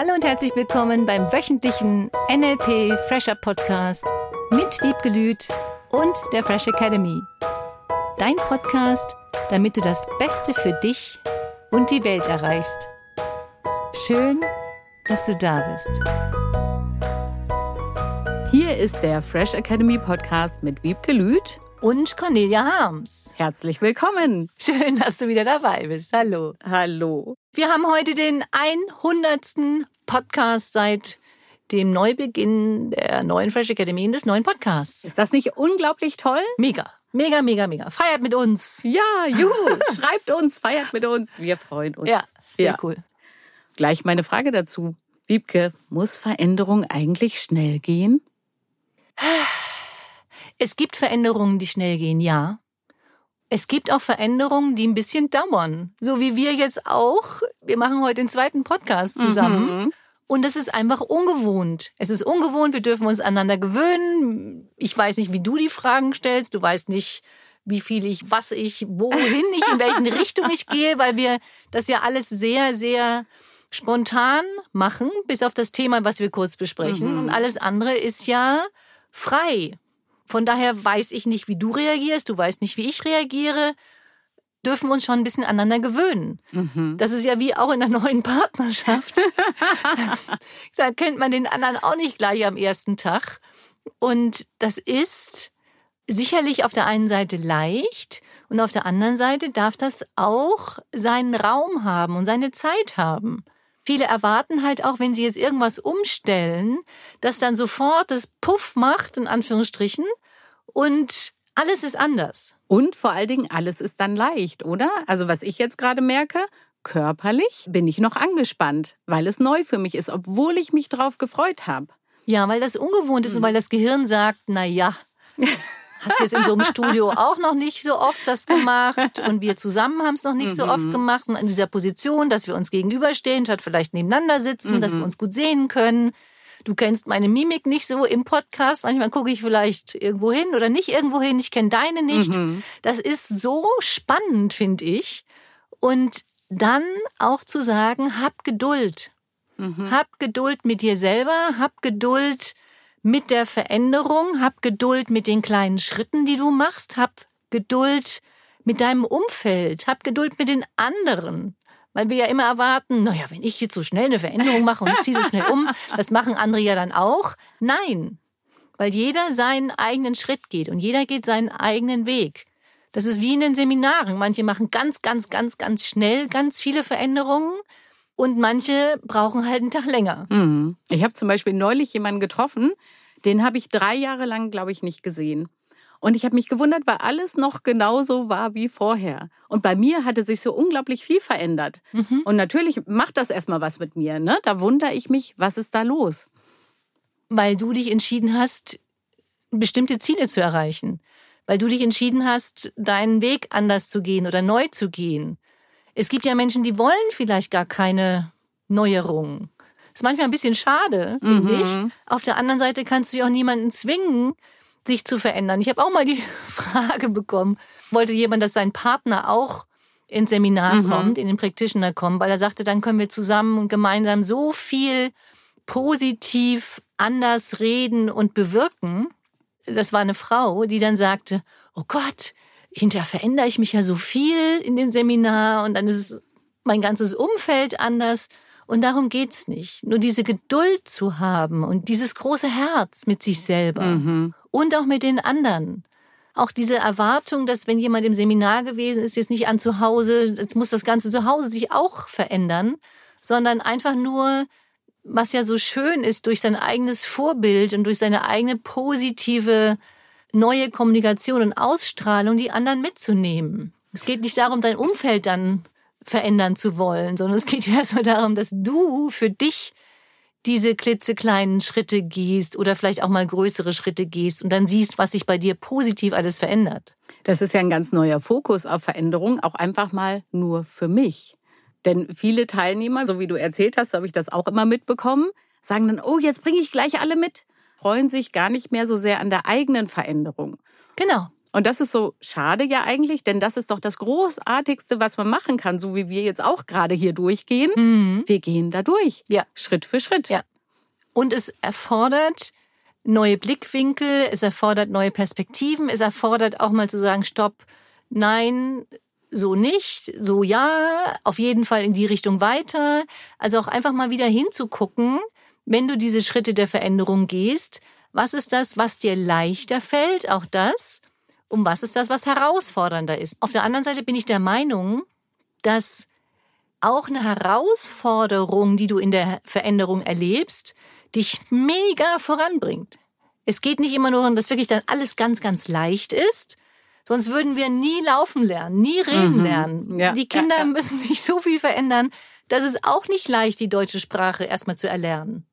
Hallo und herzlich willkommen beim wöchentlichen NLP Fresher Podcast mit Wiebke Lüth und der Fresh Academy. Dein Podcast, damit du das Beste für dich und die Welt erreichst. Schön, dass du da bist. Hier ist der Fresh Academy Podcast mit Wiebke Lüth und Cornelia Harms. Herzlich willkommen. Schön, dass du wieder dabei bist. Hallo. Hallo. Wir haben heute den 100. Podcast seit dem Neubeginn der neuen Fresh Academy und des neuen Podcasts. Ist das nicht unglaublich toll? Mega. Mega, mega, mega. Feiert mit uns. Ja, juhu. Schreibt uns, feiert mit uns. Wir freuen uns. Ja, sehr ja. cool. Gleich meine Frage dazu. Wiebke, muss Veränderung eigentlich schnell gehen? Es gibt Veränderungen, die schnell gehen, ja. Es gibt auch Veränderungen, die ein bisschen dauern. So wie wir jetzt auch. Wir machen heute den zweiten Podcast zusammen. Mhm. Und es ist einfach ungewohnt. Es ist ungewohnt, wir dürfen uns aneinander gewöhnen. Ich weiß nicht, wie du die Fragen stellst. Du weißt nicht, wie viel ich, was ich, wohin ich, in welchen Richtung ich gehe, weil wir das ja alles sehr, sehr spontan machen, bis auf das Thema, was wir kurz besprechen. Mhm. Und alles andere ist ja frei. Von daher weiß ich nicht, wie du reagierst, du weißt nicht, wie ich reagiere. Dürfen wir uns schon ein bisschen aneinander gewöhnen. Mhm. Das ist ja wie auch in einer neuen Partnerschaft. da kennt man den anderen auch nicht gleich am ersten Tag. Und das ist sicherlich auf der einen Seite leicht und auf der anderen Seite darf das auch seinen Raum haben und seine Zeit haben. Viele erwarten halt auch, wenn sie jetzt irgendwas umstellen, dass dann sofort das Puff macht, in Anführungsstrichen, und alles ist anders. Und vor allen Dingen, alles ist dann leicht, oder? Also was ich jetzt gerade merke, körperlich bin ich noch angespannt, weil es neu für mich ist, obwohl ich mich drauf gefreut habe. Ja, weil das ungewohnt ist hm. und weil das Gehirn sagt, na ja, hast jetzt in so einem Studio auch noch nicht so oft das gemacht und wir zusammen haben es noch nicht mhm. so oft mhm. gemacht und in dieser Position, dass wir uns gegenüberstehen, statt vielleicht nebeneinander sitzen, mhm. dass wir mhm. uns gut sehen können. Du kennst meine Mimik nicht so im Podcast. Manchmal gucke ich vielleicht irgendwo hin oder nicht irgendwo hin. Ich kenne deine nicht. Mhm. Das ist so spannend, finde ich. Und dann auch zu sagen, hab Geduld. Mhm. Hab Geduld mit dir selber, hab Geduld mit der Veränderung, hab Geduld mit den kleinen Schritten, die du machst, hab Geduld mit deinem Umfeld, hab Geduld mit den anderen. Weil wir ja immer erwarten, naja, wenn ich jetzt so schnell eine Veränderung mache und ich ziehe so schnell um, das machen andere ja dann auch. Nein, weil jeder seinen eigenen Schritt geht und jeder geht seinen eigenen Weg. Das ist wie in den Seminaren. Manche machen ganz, ganz, ganz, ganz schnell ganz viele Veränderungen und manche brauchen halt einen Tag länger. Mhm. Ich habe zum Beispiel neulich jemanden getroffen, den habe ich drei Jahre lang, glaube ich, nicht gesehen. Und ich habe mich gewundert, weil alles noch genauso war wie vorher. Und bei mir hatte sich so unglaublich viel verändert. Mhm. Und natürlich macht das erstmal was mit mir. Ne? Da wundere ich mich, was ist da los? Weil du dich entschieden hast, bestimmte Ziele zu erreichen. Weil du dich entschieden hast, deinen Weg anders zu gehen oder neu zu gehen. Es gibt ja Menschen, die wollen vielleicht gar keine Neuerungen. Ist manchmal ein bisschen schade, finde mhm. ich. Auf der anderen Seite kannst du ja auch niemanden zwingen, sich zu verändern. Ich habe auch mal die Frage bekommen, wollte jemand, dass sein Partner auch ins Seminar mhm. kommt, in den Practitioner kommt, weil er sagte, dann können wir zusammen und gemeinsam so viel positiv anders reden und bewirken. Das war eine Frau, die dann sagte, oh Gott, hinterher verändere ich mich ja so viel in dem Seminar und dann ist mein ganzes Umfeld anders. Und darum geht's nicht. Nur diese Geduld zu haben und dieses große Herz mit sich selber mhm. und auch mit den anderen. Auch diese Erwartung, dass wenn jemand im Seminar gewesen ist, jetzt nicht an zu Hause, jetzt muss das Ganze zu Hause sich auch verändern, sondern einfach nur, was ja so schön ist, durch sein eigenes Vorbild und durch seine eigene positive neue Kommunikation und Ausstrahlung die anderen mitzunehmen. Es geht nicht darum, dein Umfeld dann verändern zu wollen, sondern es geht erstmal darum, dass du für dich diese klitzekleinen Schritte gehst oder vielleicht auch mal größere Schritte gehst und dann siehst, was sich bei dir positiv alles verändert. Das ist ja ein ganz neuer Fokus auf Veränderung, auch einfach mal nur für mich. Denn viele Teilnehmer, so wie du erzählt hast, so habe ich das auch immer mitbekommen, sagen dann, oh, jetzt bringe ich gleich alle mit freuen sich gar nicht mehr so sehr an der eigenen Veränderung. Genau. Und das ist so schade ja eigentlich, denn das ist doch das Großartigste, was man machen kann, so wie wir jetzt auch gerade hier durchgehen. Mhm. Wir gehen da durch. Ja. Schritt für Schritt. Ja. Und es erfordert neue Blickwinkel, es erfordert neue Perspektiven, es erfordert auch mal zu sagen, stopp, nein, so nicht, so ja, auf jeden Fall in die Richtung weiter. Also auch einfach mal wieder hinzugucken, wenn du diese Schritte der Veränderung gehst, was ist das, was dir leichter fällt, auch das, und was ist das, was herausfordernder ist. Auf der anderen Seite bin ich der Meinung, dass auch eine Herausforderung, die du in der Veränderung erlebst, dich mega voranbringt. Es geht nicht immer nur um, dass wirklich dann alles ganz, ganz leicht ist, Sonst würden wir nie laufen lernen, nie reden mhm. lernen. Ja, die Kinder ja, ja. müssen sich so viel verändern, dass es auch nicht leicht, die deutsche Sprache erstmal zu erlernen.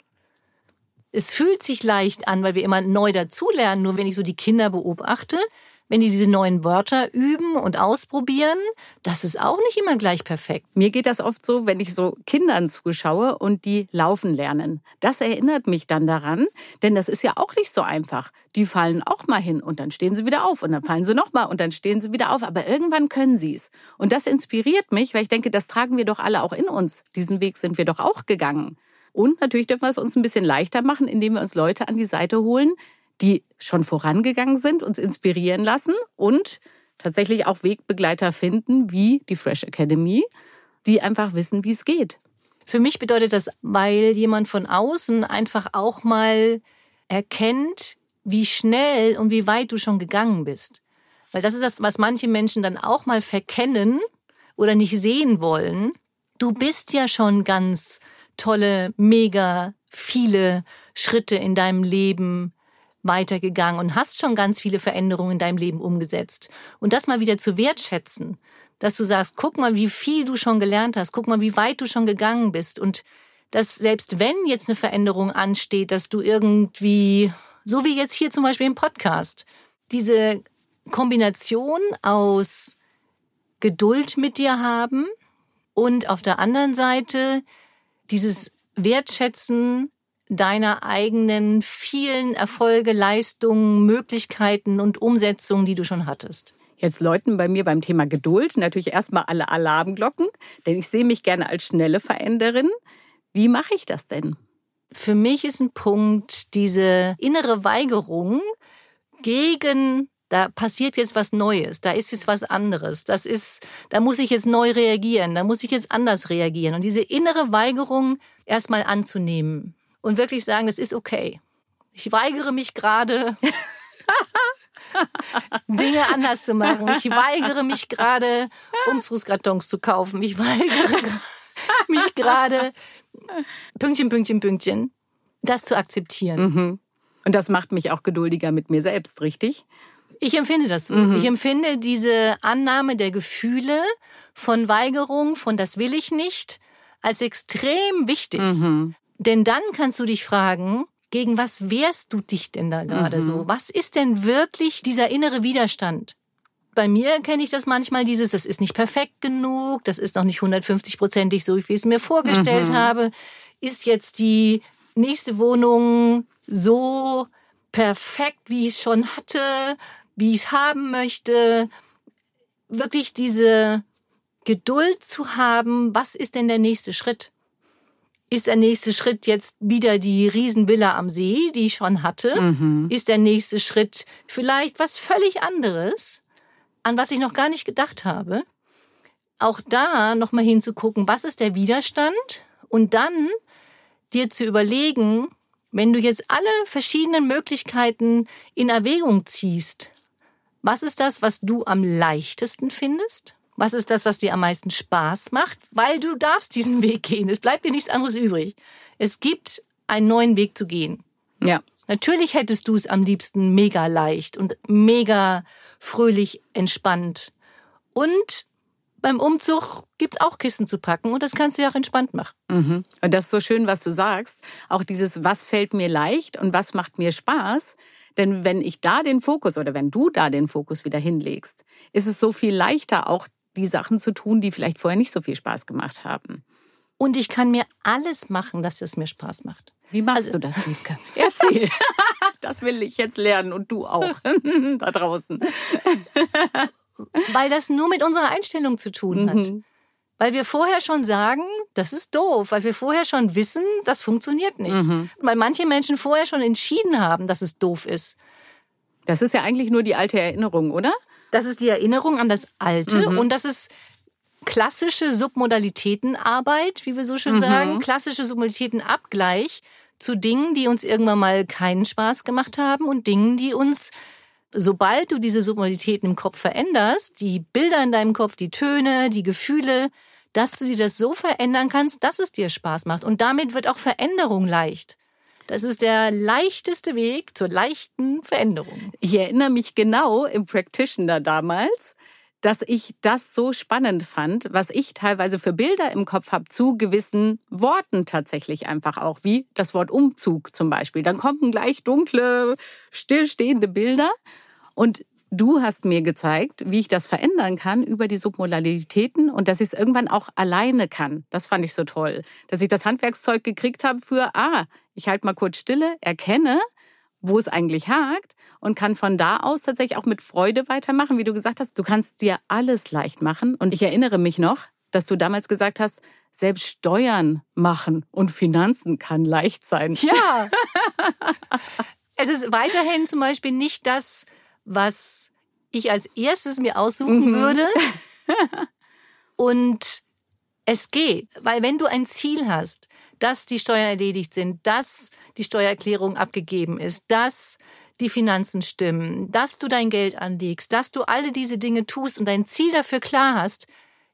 Es fühlt sich leicht an, weil wir immer neu dazulernen. Nur wenn ich so die Kinder beobachte, wenn die diese neuen Wörter üben und ausprobieren, das ist auch nicht immer gleich perfekt. Mir geht das oft so, wenn ich so Kindern zuschaue und die laufen lernen. Das erinnert mich dann daran, denn das ist ja auch nicht so einfach. Die fallen auch mal hin und dann stehen sie wieder auf und dann fallen sie noch mal und dann stehen sie wieder auf, aber irgendwann können sie es. Und das inspiriert mich, weil ich denke, das tragen wir doch alle auch in uns. Diesen Weg sind wir doch auch gegangen. Und natürlich dürfen wir es uns ein bisschen leichter machen, indem wir uns Leute an die Seite holen, die schon vorangegangen sind, uns inspirieren lassen und tatsächlich auch Wegbegleiter finden, wie die Fresh Academy, die einfach wissen, wie es geht. Für mich bedeutet das, weil jemand von außen einfach auch mal erkennt, wie schnell und wie weit du schon gegangen bist. Weil das ist das, was manche Menschen dann auch mal verkennen oder nicht sehen wollen. Du bist ja schon ganz tolle, mega viele Schritte in deinem Leben weitergegangen und hast schon ganz viele Veränderungen in deinem Leben umgesetzt. Und das mal wieder zu wertschätzen, dass du sagst, guck mal, wie viel du schon gelernt hast, guck mal, wie weit du schon gegangen bist und dass selbst wenn jetzt eine Veränderung ansteht, dass du irgendwie, so wie jetzt hier zum Beispiel im Podcast, diese Kombination aus Geduld mit dir haben und auf der anderen Seite dieses Wertschätzen deiner eigenen vielen Erfolge, Leistungen, Möglichkeiten und Umsetzungen, die du schon hattest? Jetzt läuten bei mir beim Thema Geduld natürlich erstmal alle Alarmglocken, denn ich sehe mich gerne als schnelle Veränderin. Wie mache ich das denn? Für mich ist ein Punkt diese innere Weigerung gegen da passiert jetzt was Neues, da ist jetzt was anderes, das ist, da muss ich jetzt neu reagieren, da muss ich jetzt anders reagieren. Und diese innere Weigerung erstmal anzunehmen und wirklich sagen, das ist okay. Ich weigere mich gerade, Dinge anders zu machen. Ich weigere mich gerade, Umzugskartons zu kaufen. Ich weigere mich gerade, Pünktchen, Pünktchen, Pünktchen, das zu akzeptieren. Mhm. Und das macht mich auch geduldiger mit mir selbst, richtig? Ich empfinde das so. Mhm. Ich empfinde diese Annahme der Gefühle von Weigerung, von das will ich nicht, als extrem wichtig. Mhm. Denn dann kannst du dich fragen, gegen was wehrst du dich denn da gerade mhm. so? Was ist denn wirklich dieser innere Widerstand? Bei mir kenne ich das manchmal, dieses, das ist nicht perfekt genug, das ist noch nicht 150-prozentig so, wie ich es mir vorgestellt mhm. habe. Ist jetzt die nächste Wohnung so perfekt, wie ich es schon hatte, wie ich es haben möchte? Wirklich diese Geduld zu haben, was ist denn der nächste Schritt? Ist der nächste Schritt jetzt wieder die Riesenvilla am See, die ich schon hatte? Mhm. Ist der nächste Schritt vielleicht was völlig anderes, an was ich noch gar nicht gedacht habe? Auch da nochmal hinzugucken, was ist der Widerstand? Und dann dir zu überlegen, wenn du jetzt alle verschiedenen Möglichkeiten in Erwägung ziehst, was ist das, was du am leichtesten findest? Was ist das, was dir am meisten Spaß macht? Weil du darfst diesen Weg gehen. Es bleibt dir nichts anderes übrig. Es gibt einen neuen Weg zu gehen. Ja. Natürlich hättest du es am liebsten mega leicht und mega fröhlich entspannt. Und beim Umzug gibt's auch Kissen zu packen und das kannst du ja auch entspannt machen. Mhm. Und das ist so schön, was du sagst. Auch dieses, was fällt mir leicht und was macht mir Spaß. Denn wenn ich da den Fokus oder wenn du da den Fokus wieder hinlegst, ist es so viel leichter, auch die Sachen zu tun, die vielleicht vorher nicht so viel Spaß gemacht haben. Und ich kann mir alles machen, dass es mir Spaß macht. Wie machst also, du das, Liebke? Erzähl. das will ich jetzt lernen und du auch da draußen. Weil das nur mit unserer Einstellung zu tun hat. Mhm. Weil wir vorher schon sagen, das ist doof, weil wir vorher schon wissen, das funktioniert nicht. Mhm. Weil manche Menschen vorher schon entschieden haben, dass es doof ist. Das ist ja eigentlich nur die alte Erinnerung, oder? Das ist die Erinnerung an das Alte mhm. und das ist klassische Submodalitätenarbeit, wie wir so schön mhm. sagen, klassische Submodalitätenabgleich zu Dingen, die uns irgendwann mal keinen Spaß gemacht haben und Dingen, die uns sobald du diese Submodalitäten im Kopf veränderst, die Bilder in deinem Kopf, die Töne, die Gefühle, dass du dir das so verändern kannst, dass es dir Spaß macht. Und damit wird auch Veränderung leicht. Das ist der leichteste Weg zur leichten Veränderung. Ich erinnere mich genau im Practitioner damals, dass ich das so spannend fand, was ich teilweise für Bilder im Kopf habe zu gewissen Worten tatsächlich einfach auch, wie das Wort Umzug zum Beispiel. Dann kommen gleich dunkle, stillstehende Bilder und du hast mir gezeigt, wie ich das verändern kann über die Submodalitäten und dass ich es irgendwann auch alleine kann. Das fand ich so toll, dass ich das Handwerkszeug gekriegt habe für, ah, ich halte mal kurz Stille, erkenne, wo es eigentlich hakt und kann von da aus tatsächlich auch mit Freude weitermachen. Wie du gesagt hast, du kannst dir alles leicht machen. Und ich erinnere mich noch, dass du damals gesagt hast, selbst Steuern machen und Finanzen kann leicht sein. Ja. es ist weiterhin zum Beispiel nicht das, was ich als erstes mir aussuchen mhm. würde. Und es geht, weil wenn du ein Ziel hast, dass die Steuern erledigt sind, dass die Steuererklärung abgegeben ist, dass die Finanzen stimmen, dass du dein Geld anlegst, dass du alle diese Dinge tust und dein Ziel dafür klar hast,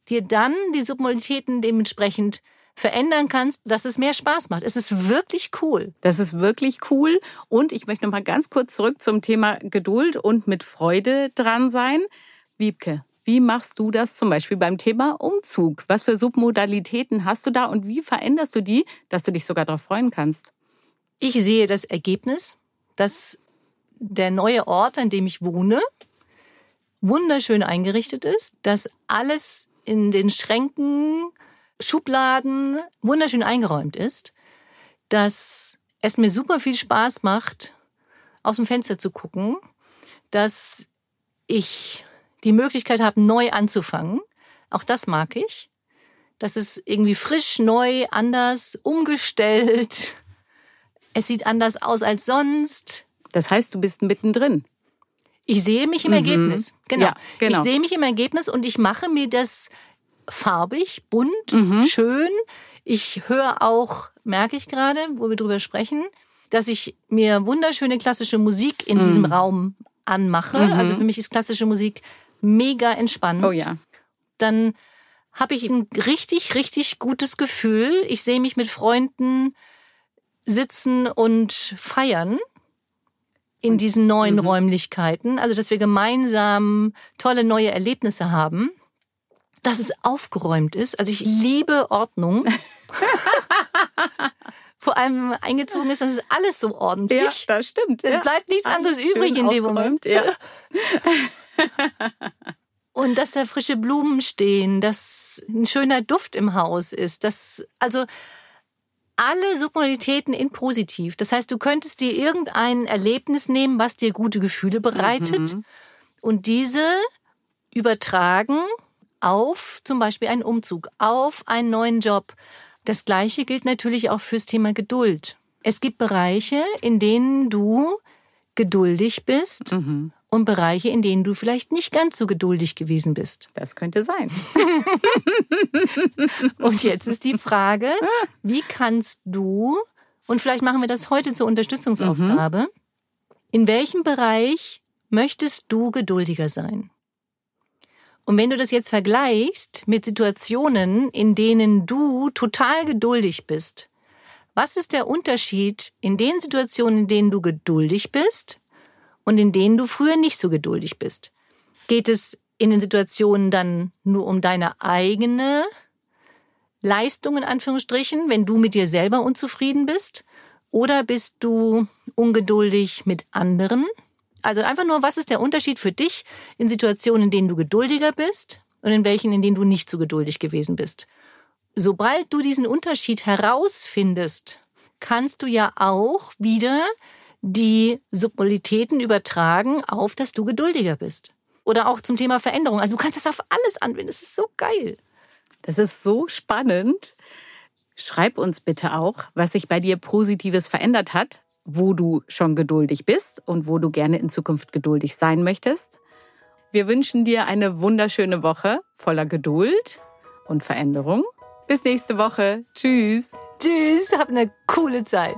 dir dann die Submodalitäten dementsprechend verändern kannst, dass es mehr Spaß macht. Es ist wirklich cool. Das ist wirklich cool. Und ich möchte noch mal ganz kurz zurück zum Thema Geduld und mit Freude dran sein. Wiebke, wie machst du das zum Beispiel beim Thema Umzug? Was für Submodalitäten hast du da und wie veränderst du die, dass du dich sogar darauf freuen kannst? Ich sehe das Ergebnis, dass der neue Ort, an dem ich wohne, wunderschön eingerichtet ist, dass alles in den Schränken Schubladen wunderschön eingeräumt ist, dass es mir super viel Spaß macht, aus dem Fenster zu gucken, dass ich die Möglichkeit habe, neu anzufangen. Auch das mag ich. Das ist irgendwie frisch, neu, anders, umgestellt. Es sieht anders aus als sonst. Das heißt, du bist mittendrin. Ich sehe mich im mhm. Ergebnis. Genau. Ja, genau. Ich sehe mich im Ergebnis und ich mache mir das farbig, bunt, mhm. schön. Ich höre auch, merke ich gerade, wo wir drüber sprechen, dass ich mir wunderschöne klassische Musik in mhm. diesem Raum anmache. Mhm. Also für mich ist klassische Musik mega entspannend. Oh ja. Dann habe ich ein richtig, richtig gutes Gefühl. Ich sehe mich mit Freunden sitzen und feiern in diesen neuen mhm. Räumlichkeiten. Also, dass wir gemeinsam tolle neue Erlebnisse haben dass es aufgeräumt ist. Also ich liebe Ordnung. Vor allem eingezogen ist, dann ist alles so ordentlich. Ja, das stimmt. Es ja. bleibt nichts anderes übrig in dem Moment. Ja. Und dass da frische Blumen stehen, dass ein schöner Duft im Haus ist, dass also alle Submodalitäten in positiv. Das heißt, du könntest dir irgendein Erlebnis nehmen, was dir gute Gefühle bereitet mhm. und diese übertragen auf zum Beispiel einen Umzug, auf einen neuen Job. Das Gleiche gilt natürlich auch fürs Thema Geduld. Es gibt Bereiche, in denen du geduldig bist mhm. Und Bereiche, in denen du vielleicht nicht ganz so geduldig gewesen bist. Das könnte sein. und jetzt ist die Frage, wie kannst du, und vielleicht machen wir das heute zur Unterstützungsaufgabe, mhm. in welchem Bereich möchtest du geduldiger sein? Und wenn du das jetzt vergleichst mit Situationen, in denen du total geduldig bist, was ist der Unterschied in den Situationen, in denen du geduldig bist und in denen du früher nicht so geduldig bist? Geht es in den Situationen dann nur um deine eigene Leistung in Anführungsstrichen, wenn du mit dir selber unzufrieden bist? Oder bist du ungeduldig mit anderen? Also einfach nur, was ist der Unterschied für dich in Situationen, in denen du geduldiger bist und in welchen, in denen du nicht so geduldig gewesen bist. Sobald du diesen Unterschied herausfindest, kannst du ja auch wieder die Submolitäten übertragen auf, dass du geduldiger bist. Oder auch zum Thema Veränderung. Also du kannst das auf alles anwenden. Das ist so geil. Das ist so spannend. Schreib uns bitte auch, was sich bei dir Positives verändert hat, wo du schon geduldig bist und wo du gerne in Zukunft geduldig sein möchtest. Wir wünschen dir eine wunderschöne Woche voller Geduld und Veränderung. Bis nächste Woche. Tschüss. Tschüss, hab eine coole Zeit.